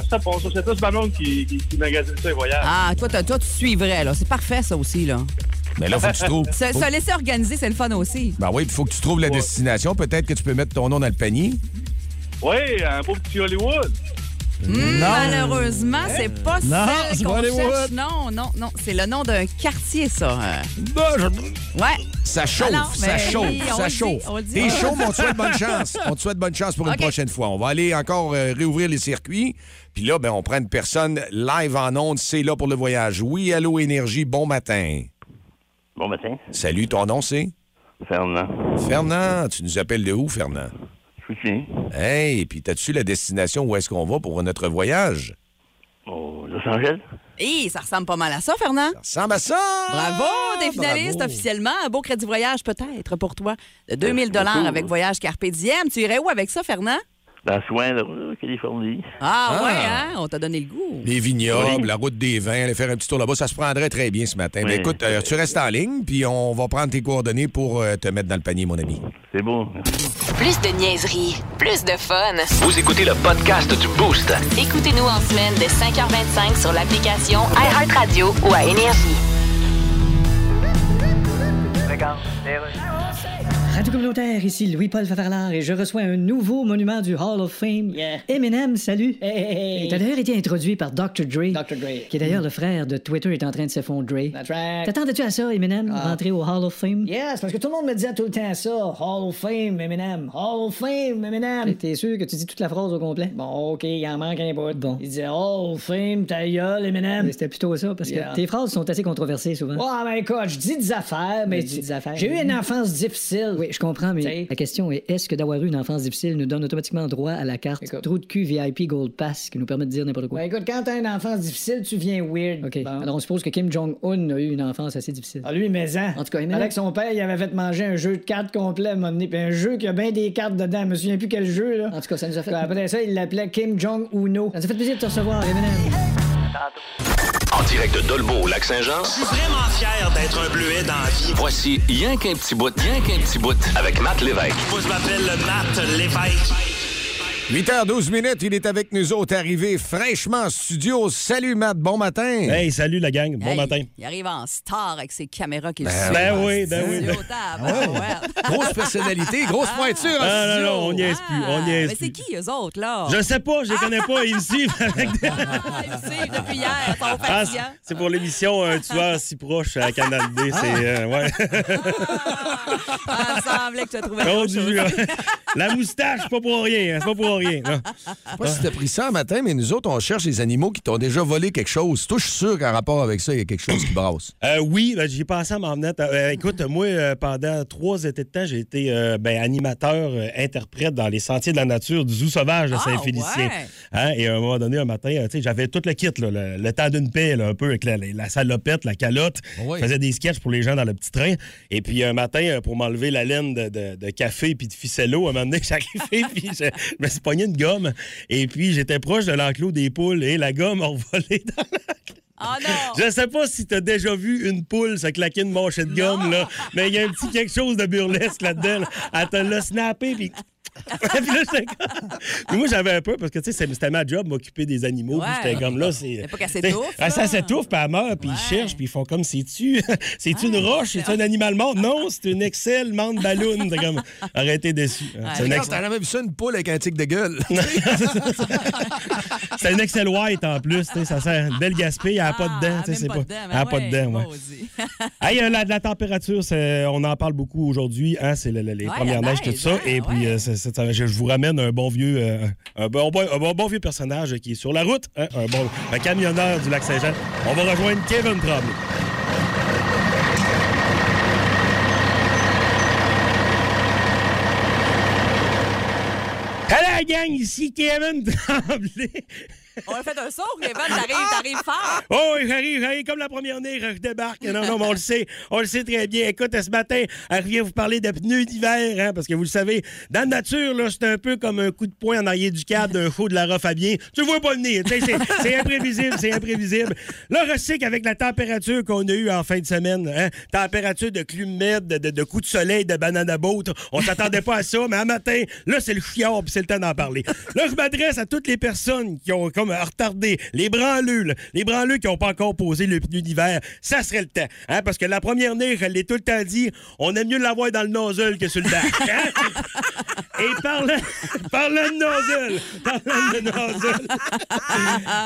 ça passe. C'est plus ma blonde qui, qui, qui magasine ça, les voyages. Ah, toi, toi, tu suivrais, là. C'est parfait, ça aussi, là. Mais là, faut que tu trouves. Se, faut- se laisser organiser, c'est le fun aussi. Ben oui, il faut que tu trouves la destination. Peut-être que tu peux mettre ton nom dans le panier. Oui, un beau petit Hollywood. Hmm, Malheureusement, c'est pas Non, celle qu'on cherche. Non, non, non. C'est le nom d'un quartier, ça. Euh, Ouais. Ça chauffe, ça mais chauffe, oui, ça chauffe. T'es chaud, mais on te souhaite bonne chance. On te souhaite bonne chance pour une prochaine fois. On va aller encore euh, réouvrir les circuits. Puis là, ben, on prend une personne live en ondes. C'est là pour le voyage. Oui, allô, Énergie, bon matin. Bon matin. Salut, ton nom, c'est? Fernand. Fernand. Tu nous appelles de où, Fernand? Soutien. Hey, puis t'as-tu la destination où est-ce qu'on va pour notre voyage? Au Los Angeles. Hé, ça ressemble pas mal à ça, Fernand. Ça ressemble à ça! Bravo, des finalistes Bravo. officiellement. Un beau crédit voyage peut-être pour toi de 2000 dollars avec voyage Carpe Diem. Tu irais où avec ça, Fernand? Dans Soin, là, Californie. Ah, Ah. ouais, hein? On t'a donné le goût. Les vignobles, Oui. la route des vins, aller faire un petit tour là-bas, ça se prendrait très bien ce matin. Mais Oui. écoute, euh, tu restes en ligne, puis on va prendre tes coordonnées pour euh, te mettre dans le panier, mon ami. C'est beau. Plus de niaiserie, plus de fun. Vous écoutez le podcast du Boost. Écoutez-nous en semaine de 5h25 sur l'application iHeartRadio ou à Énergie. Radio communautaire, ici Louis-Paul Favarlard et je reçois un nouveau monument du Hall of Fame. Eminem, salut. Et t'as d'ailleurs été introduit par Dr. Dre. Dr. Dre. Qui est d'ailleurs le frère de Twitter est en train de s'effondrer. That's right. T'attendais-tu à ça, Eminem, Ah. rentrer au Hall of Fame? Yes, parce que tout le monde me disait tout le temps ça. Hall of Fame, Eminem. Hall of Fame, Eminem. T'es sûr que tu dis toute la phrase au complet? Bon, OK, il en manque un bout. Bon. Il disait Hall of Fame, ta gueule, Eminem. C'était plutôt ça, parce que Yeah. tes phrases sont assez controversées souvent. Ouais, mais écoute, je dis des affaires, mais. Tu dis des affaires. J'ai eu une enfance difficile. Oui, je comprends, mais T'sais. la question est est-ce que d'avoir eu une enfance difficile nous donne automatiquement droit à la carte Écoute. trou de cul VIP Gold Pass qui nous permet de dire n'importe quoi? Ouais, écoute, quand t'as une enfance difficile, tu viens weird. OK. Bon. Alors on suppose que Kim Jong-un a eu une enfance assez difficile. Ah, lui, mais hein. En tout cas, Eminem- Avec son père, il avait fait manger un jeu de cartes complet à un moment donné, puis un jeu qui a bien des cartes dedans. Je me souviens plus quel jeu, là. En tout cas, ça nous a fait. Après ça, il l'appelait Kim Jong-uno. Ça nous a fait plaisir de te recevoir, Eminem. En direct de Dolbeau, au Lac-Saint-Jean, Je suis vraiment fier d'être un bleuet dans la vie. voici Rien qu'un petit bout, rien qu'un petit bout avec Matt Lévesque. Moi, je m'appelle Matt Lévesque. 8h12 minutes, il est avec nous autres, arrivé fraîchement en studio. Salut Matt, bon matin. Hey, salut la gang. Bon Hey, matin. Il arrive en star avec ses caméras qu'il Ben suit. ben en oui, ben oui, ben- tabarouette. Grosse personnalité, grosse pointure en Ah, non, non, on niaise plus. On Ah, niaise Mais c'est qui, eux autres, là? Je sais pas, je les connais pas. Ils me suivent avec des- Ah, ils suivent depuis hier, Ah, c'est- pour l'émission Un tueur si proche à Canal D. C'est. euh, ouais. Ah, semblait que tu as trouvé. La moustache, c'est pas pour rien. hein, C'est pas pour rien. Non. Je sais pas si t'as pris ça un matin, mais nous autres, on cherche les animaux qui t'ont déjà volé quelque chose. Toi, je suis sûr qu'en rapport avec ça, il y a quelque chose qui brasse. Euh, oui, ben, j'y pensé à m'en venir. Euh, écoute, moi, euh, pendant trois étés de temps, j'ai été euh, ben, animateur, euh, interprète dans les sentiers de la nature du zoo sauvage de Ah, Saint-Félicien. ouais. Hein, Et à un moment donné, un matin, euh, tu sais, j'avais tout le kit, là, le, le temps d'une paix, là, un peu avec la, la salopette, la calotte. Oui. Je faisais des sketchs pour les gens dans le petit train. Et puis un matin, pour m'enlever la laine de, de- de café puis de ficello, à un moment donné, j'arrivais puis je, je me suis une gomme. Et puis j'étais proche de l'enclos des poules et la gomme a volé dans Ah non! je sais pas si t'as déjà vu une poule se claquer une manchette de gomme, là, mais il y a un petit quelque chose de burlesque là-dedans. là. Elle te l'a snappé, puis... Puis là, j'étais comme- Puis moi, j'avais un peu, parce que, tu sais, c'est- c'était ma job, m'occuper des animaux. Puis Ouais. j'étais comme là, c'est... C'est pas qu'elle s'étouffe, ah, Ça là. s'étouffe, puis elle meurt, puis Ouais. ils cherchent, puis ils font comme, c'est-tu c'est-tu une roche? C'est-tu un animal mort? Non, c'est une Excel mande ballon. T'es comme, arrêtez déçu. C'est un Regarde, ex- T'as jamais vu ça, une poule avec un tic de gueule? c'est un Excel White en plus, tu sais, ça sert une belle gaspille, elle n'a pas de dents, Ah, tu sais, même c'est pas de dents, elle ben a pas de dents. Hey, euh, la, la température, c'est- on en parle beaucoup aujourd'hui. Hein, c'est le- le- les Ouais, premières neiges, tout ça. hein, Et puis, je, vous ramène un bon vieux, euh, un, bon, vieux personnage qui est sur la route, hein, un, bon, un camionneur du lac Saint-Jean. On va rejoindre Kevin Tremblay. Hello, gang, ici Kevin Tremblay. On a fait un saut, Kevin. T'arrives, t'arrives fort. Oh, oui, j'arrive, j'arrive comme la première année, je débarque. Non, non, mais on le sait, on le sait très bien. Écoute, ce matin, elle revient vous parler de pneus d'hiver, hein, parce que vous le savez, dans la nature, là, c'est un peu comme un coup de poing en arrière du cadre d'un show de Lara Fabien. Tu vois pas venir, c'est- c'est imprévisible, c'est imprévisible. Là, je sais qu'avec la température qu'on a eue en fin de semaine, hein, température de clumètre, de, de, de coups de soleil, de banana boat, on s'attendait pas à ça, mais un matin, là, c'est le chiard, puis c'est le temps d'en parler. Là, je m'adresse à toutes les personnes qui ont comme retardé, les branleux, là, les branleux qui n'ont pas encore posé le pneu. Ça serait le temps, hein, parce que la première année, je l'ai tout le temps dit, on aime mieux l'avoir dans le nozzle que sur le bac. hein? Et parlant, parlant de nozzle, parlant de nozzle,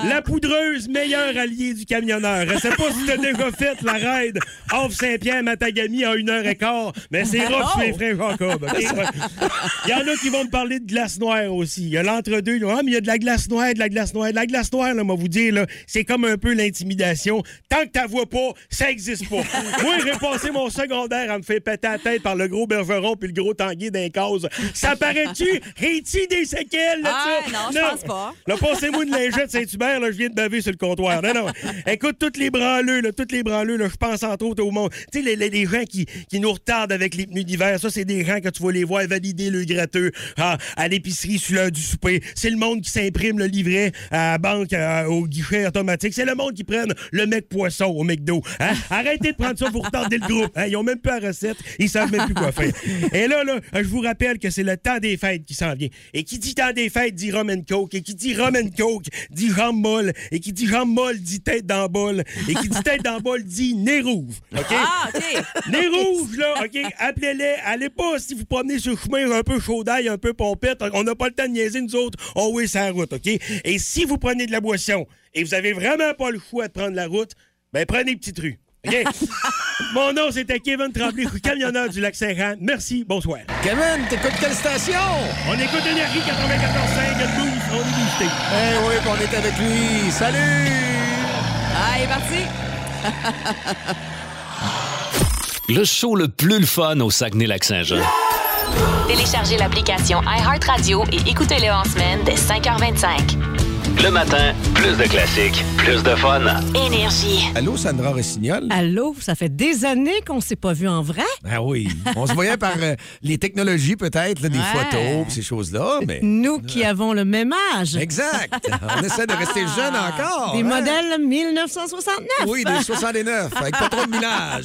la poudreuse, meilleure alliée du camionneur. Je sais pas si t'as déjà fait la raid off Saint-Pierre-Matagami en une heure et quart, mais c'est rough les frères Jacob. Il y en a qui vont me parler de glace noire aussi. Il y a l'entre-deux. Ah, mais il y a de la glace noire, de la glace noire. De la glace noire, là, moi, vous dire, là, c'est comme un peu l'intimidation. Tant que t'as vois pas, ça existe pas. moi, j'ai passé mon secondaire à me faire péter la tête par le gros bergeron puis le gros tanguy d'un cause. Ça paraît-tu? Réti des séquelles, là, Ah, non, je pense pas. Là, passez-moi une lingette Saint-Hubert, là, je viens de baver sur le comptoir. Non, non. Écoute, toutes les branleux, là, toutes les branleux, là, je pense entre autres au monde. Tu sais, les, les- les gens qui, qui nous retardent avec les pneus d'hiver, ça, c'est des gens que tu vas les voir valider le gratteux ah, à l'épicerie sur l'heure du souper. C'est le monde qui s'imprime le livret à la banque, à- au guichet automatique. C'est le monde qui prenne le mec poisson au McDo. Hein? Arrêtez de prendre ça pour retarder le groupe. hein. Ils ont même pas la recette. Ils savent même plus quoi faire. Et là, là, je vous rappelle que c'est le temps des fêtes qui s'en vient. Et qui dit temps des fêtes dit rum and coke. Et qui dit rum and coke dit jambe molle. Et qui dit jambe molle dit tête dans bol. Et qui dit tête dans bol dit nez rouge. OK? Ah, OK. Nez rouge, là, OK? Appelez-les. Allez pas si vous promenez sur le chemin un peu chaud d'ail, un peu pompette. On n'a pas le temps de niaiser, nous autres. Oh oui, c'est la route, OK? Et si vous prenez de la boisson et vous avez vraiment pas le choix de prendre la route, ben prenez Petite Rue. OK? Mon nom, c'était Kevin Tremblay, camionneur du lac Saint-Jean. Merci, bonsoir. Kevin, t'écoutes quelle station? On écoute Énergie 94.5, le boost, on est boosté. Eh oui, puis on est avec lui. Salut! Ah, il est parti. Le show le plus le fun au Saguenay-Lac-Saint-Jean. Téléchargez l'application iHeartRadio et écoutez-le en semaine dès 5h25. Le matin, plus de classiques, plus de fun. Énergie. Allô, Sandra Rossignol? Allô, ça fait des années qu'on s'est pas vu en vrai. Ah oui. On se voyait par euh, les technologies, peut-être, là, des Ouais. photos, ces choses-là, mais. Nous qui avons le même âge. Exact. On essaie de rester jeune encore. Des hein? modèles 1969. Oui, des 69, avec pas trop de millage.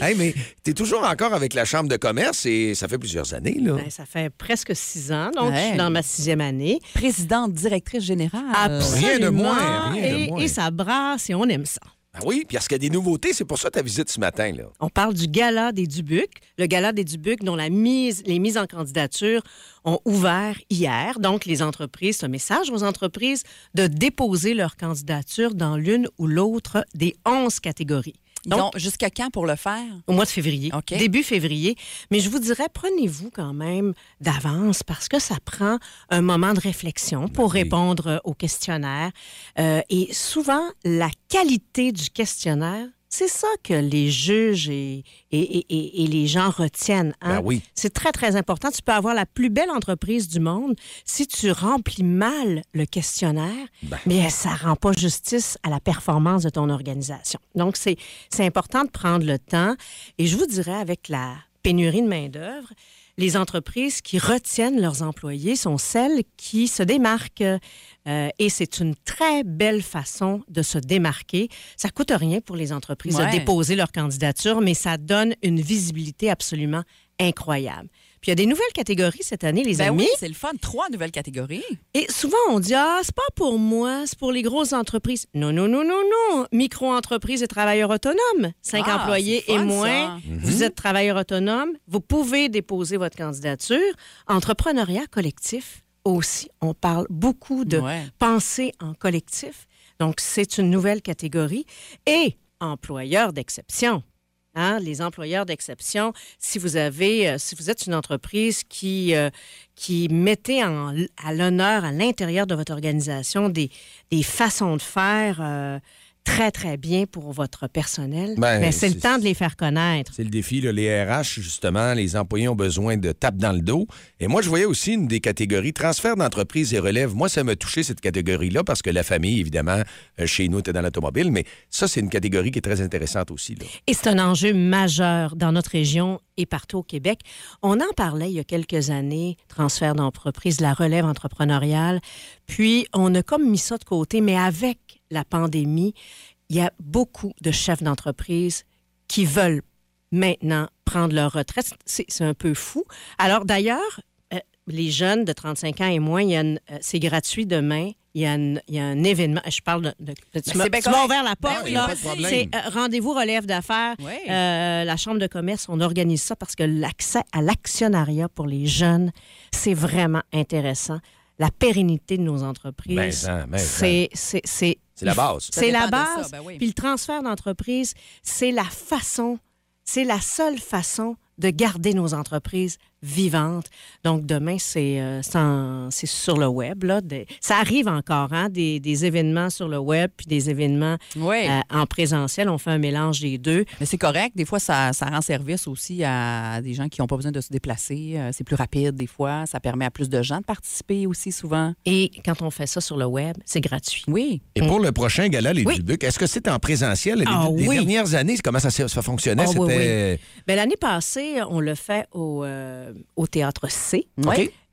hey, mais t'es toujours encore avec la Chambre de commerce et ça fait plusieurs années, là. Ben, ça fait presque six ans, donc je suis dans ma sixième année. Présidente, directrice générale. Absolument. Rien de moins, rien de et, moins. et ça brasse et on aime ça. Ah oui, puis parce qu'il y a des nouveautés, c'est pour ça ta visite ce matin, là. On parle du Gala des Dubucs. Le Gala des Dubucs dont la mise, les mises en candidature ont ouvert hier. Donc, les entreprises, c'est un message aux entreprises de déposer leur candidature dans l'une ou l'autre des 11 catégories. Ils ont jusqu'à quand pour le faire? Au mois de février, début février. Mais je vous dirais, prenez-vous quand même d'avance parce que ça prend un moment de réflexion pour répondre euh, au questionnaire. Euh, et souvent, la qualité du questionnaire, c'est ça que les juges et, et- et- et- et les gens retiennent. hein. Ben oui. C'est très, très important. Tu peux avoir la plus belle entreprise du monde. Si tu remplis mal le questionnaire, Ben. mais ça rend pas justice à la performance de ton organisation. Donc, c'est c'est important de prendre le temps. Et je vous dirais, avec la pénurie de main-d'œuvre, les entreprises qui retiennent leurs employés sont celles qui se démarquent. Euh, et c'est une très belle façon de se démarquer. Ça coûte rien pour les entreprises Ouais. de déposer leur candidature, mais ça donne une visibilité absolument incroyable. Puis il y a des nouvelles catégories cette année, les Ben amis. oui, c'est le fun. Trois nouvelles catégories. Et souvent, on dit Ah, c'est pas pour moi, c'est pour les grosses entreprises. Non, non, non, non, non. Micro-entreprises et travailleurs autonomes. Cinq Ah, employés et moins. ça. Vous êtes travailleur autonome. Vous pouvez déposer votre candidature. Entrepreneuriat collectif aussi. On parle beaucoup de Ouais. penser en collectif. Donc, c'est une nouvelle catégorie. Et employeurs d'exception. Hein, les employeurs d'exception, si vous avez, euh, si vous êtes une entreprise qui, euh, qui mettez à l'honneur à l'intérieur de votre organisation des, des façons de faire euh, très, très bien pour votre personnel. Ben, mais c'est le temps de les faire connaître. C'est le défi. là. Les RH, justement, les employés ont besoin de tape dans le dos. Et moi, je voyais aussi une des catégories, transfert d'entreprise et relève. Moi, ça m'a touché, cette catégorie-là, parce que la famille, évidemment, euh, chez nous, était dans l'automobile. Mais ça, c'est une catégorie qui est très intéressante aussi. là. Et c'est un enjeu majeur dans notre région et partout au Québec. On en parlait il y a quelques années, transfert d'entreprise, la relève entrepreneuriale. Puis, on a comme mis ça de côté, mais avec la pandémie, il y a beaucoup de chefs d'entreprise qui veulent maintenant prendre leur retraite. C'est c'est un peu fou. Alors, d'ailleurs, euh, les jeunes de 35 ans et moins, il y a une- euh, c'est gratuit demain. Il y, a une- il y a un événement. Je parle de. de- de- tu Ben, tu m'as ouvert la Ben porte, oui, problème. C'est euh, rendez-vous relève d'affaires. Oui. Euh, la Chambre de commerce, on organise ça parce que l'accès à l'actionnariat pour les jeunes, c'est vraiment intéressant. La pérennité de nos entreprises, Ben, ça, ben, ça. c'est c'est- la base. C'est la base. ça, ben oui. Puis le transfert d'entreprise, c'est la façon, c'est la seule façon de garder nos entreprises vivantes. Donc, demain, c'est euh, c'est sur le web. Là, Des- ça arrive encore, hein, des, des événements sur le web puis des événements Oui. euh, en présentiel. On fait un mélange des deux. Mais c'est correct. Des fois, ça, ça rend service aussi à des gens qui n'ont pas besoin de se déplacer. Euh, C'est plus rapide des fois. Ça permet à plus de gens de participer aussi souvent. Et quand on fait ça sur le web, c'est gratuit. Oui. Et pour le prochain gala, les Oui. Est-ce que c'est en présentiel? Les, Ah les oui. dernières années, comment ça, s'est- ça fonctionnait? C'était. Ben, L'année passée, on le fait au, euh, au Théâtre C.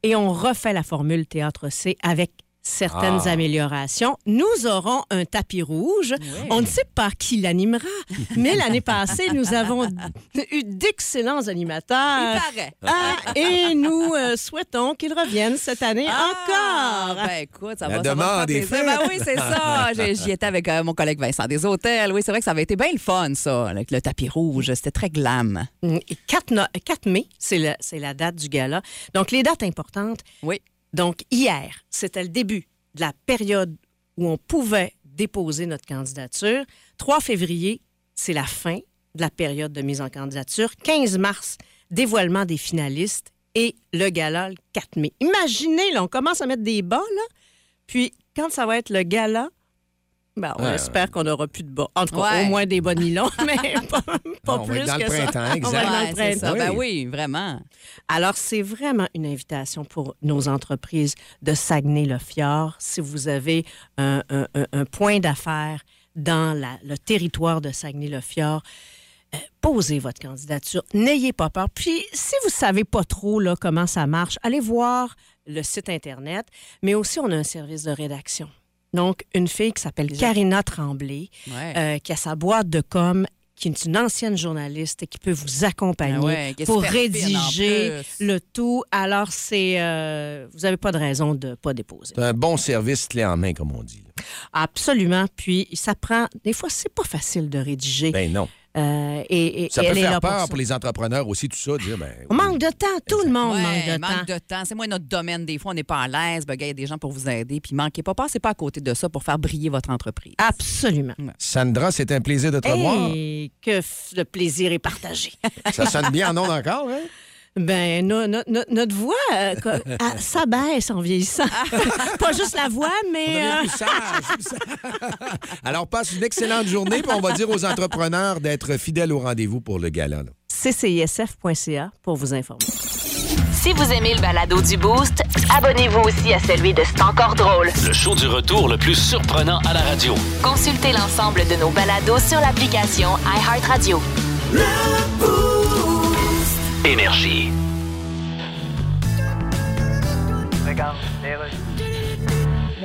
Et on refait la formule Théâtre C avec certaines Ah. améliorations. Nous aurons un tapis rouge. On ne sait pas qui l'animera, mais l'année passée, nous avons eu d'excellents animateurs. Il paraît. Ah, et nous euh, souhaitons qu'ils reviennent cette année Ah, encore. ben écoute, ça La va, ça va demande est faire plaisir. faite. Ben oui, c'est ça. J'y étais avec euh, mon collègue Vincent des Hôtels. Oui, c'est vrai que ça avait été bien le fun, ça, avec le tapis rouge. C'était très glam. Et 4, no- 4 mai, c'est la, c'est la date du gala. Donc, les dates importantes. Oui. Donc, hier, c'était le début de la période où on pouvait déposer notre candidature. 3 février, c'est la fin de la période de mise en candidature. 15 mars, dévoilement des finalistes. Et le gala, le 4 mai. Imaginez, là, on commence à mettre des bas, là. Puis, quand ça va être le gala, ben, on Ouais. espère qu'on n'aura plus de bas. En tout cas, Ouais. au moins des bas nylons, mais pas, pas on va plus être dans le que ça. printemps, On va exact. être dans le Ouais, c'est ça. printemps. Ben oui, vraiment. Alors, c'est vraiment une invitation pour nos entreprises de Saguenay-le-Fjord. Si vous avez un, un- un- un point d'affaires dans la- le territoire de Saguenay-le-Fjord, euh, posez votre candidature. N'ayez pas peur. Puis, si vous ne savez pas trop là, comment ça marche, allez voir le site Internet, mais aussi on a un service de rédaction. Donc, une fille qui s'appelle Karina Tremblay, Ouais. euh, qui a sa boîte de com, qui est une ancienne journaliste et qui peut vous accompagner Ah ouais, pour rédiger le tout. Alors, c'est euh, vous n'avez pas de raison de ne pas déposer. C'est un bon service clé en main, comme on dit. là. Absolument. Puis, ça prend... Des fois, c'est pas facile de rédiger. Ben non. Euh, et, et- Ça peut faire pour peur pour les entrepreneurs aussi, tout ça, de dire, ben, On manque de temps. Tout le monde Ouais, manque de manque temps. de temps. C'est moi notre domaine. Des fois, on n'est pas à l'aise. Ben, il y a des gens pour vous aider. Puis manquez pas. Passez pas à côté de ça pour faire briller votre entreprise. Absolument. Sandra, c'est un plaisir de te revoir. Et que le plaisir est partagé. Ça sonne bien en ondes encore, hein? Ben, no- no- no- notre voix, euh, co- ah, ça baisse en vieillissant. Pas juste la voix, mais... On euh, plus sage, plus sage. Alors, passe une excellente journée, puis on va dire aux entrepreneurs d'être fidèles au rendez-vous pour le gala. là. ccisf.ca pour vous informer. Si vous aimez le balado du Boost, abonnez-vous aussi à celui de C'est encore drôle. Le show du retour le plus surprenant à la radio. Consultez l'ensemble de nos balados sur l'application iHeartRadio. Énergie.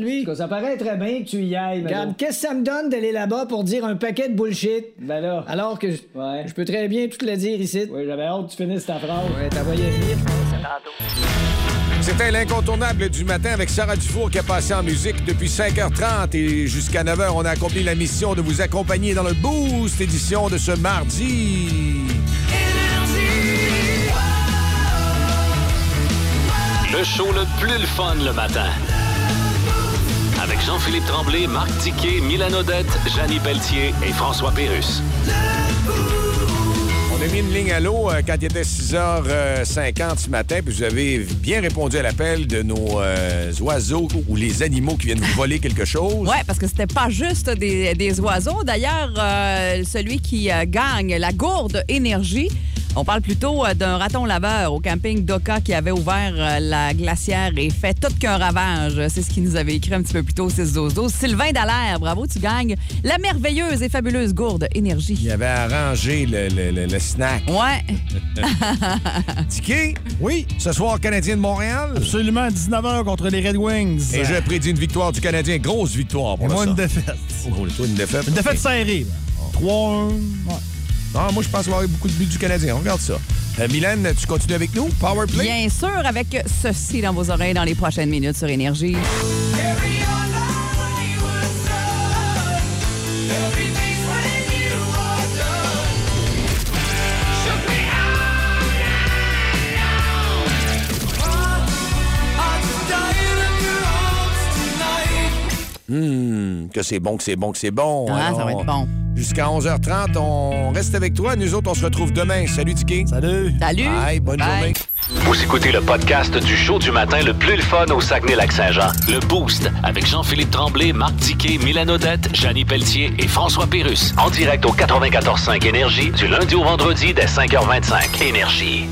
lui. Ça paraît très bien que tu y ailles, Regarde, qu'est-ce que ça me donne d'aller là-bas pour dire un paquet de bullshit? Ben là. Alors que je, Ouais. peux très bien tout le dire ici. Oui, j'avais hâte que tu finisses ta phrase. Ouais, t'as voyé venir. C'était l'incontournable du matin avec Sarah Dufour qui a passé en musique depuis 5h30 et jusqu'à 9h, on a accompli la mission de vous accompagner dans le Boost édition de ce mardi. Le show le plus le fun le matin. Avec Jean-Philippe Tremblay, Marc Tiquet, Milan Odette, Janine Pelletier et François Pérus. On a mis une ligne à l'eau euh, quand il était 6h50 ce matin, puis vous avez bien répondu à l'appel de nos euh, oiseaux ou les animaux qui viennent vous voler quelque chose. Oui, parce que c'était pas juste des, des oiseaux. D'ailleurs, euh, celui qui euh, gagne la gourde énergie, on parle plutôt euh, d'un raton laveur au camping Doka qui avait ouvert euh, la glacière et fait tout qu'un ravage. C'est ce qu'il nous avait écrit un petit peu plus tôt, 6 12 12 Sylvain Dallaire, bravo, tu gagnes la merveilleuse et fabuleuse gourde énergie. Il avait arrangé le, le- le- le snack. Ouais. Tiki? Oui. Ce soir, Canadien de Montréal? Absolument, 19h contre les Red Wings. Et je prédis une victoire du Canadien. Grosse victoire pour Et moi, ça. une défaite. Oh, toi, une défaite. Une défaite serrée. 3-1. Ouais. Ah, moi, je pense qu'il va y avoir beaucoup de buts du Canadien. On regarde ça. Euh, Mylène, tu continues avec nous? Power play? Bien sûr, avec ceci dans vos oreilles dans les prochaines minutes sur Énergie. Hum, que c'est bon, que c'est bon, que c'est bon. Ah, ça va être bon. Jusqu'à 11h30, on reste avec toi. Nous autres, on se retrouve demain. Salut, Tiki. Salut. Salut. Bye, bonne journée. Vous écoutez le podcast du show du matin le plus le fun au Saguenay-Lac-Saint-Jean. Le Boost avec Jean-Philippe Tremblay, Marc Tiquet, Milan Odette, Janine Pelletier et François Pérus. En direct au 94.5 Énergie du lundi au vendredi dès 5h25. Énergie.